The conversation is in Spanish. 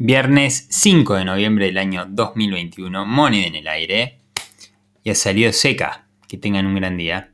Viernes 5 de noviembre del año 2021, Money en el aire. Y ha salido seca. Que tengan un gran día.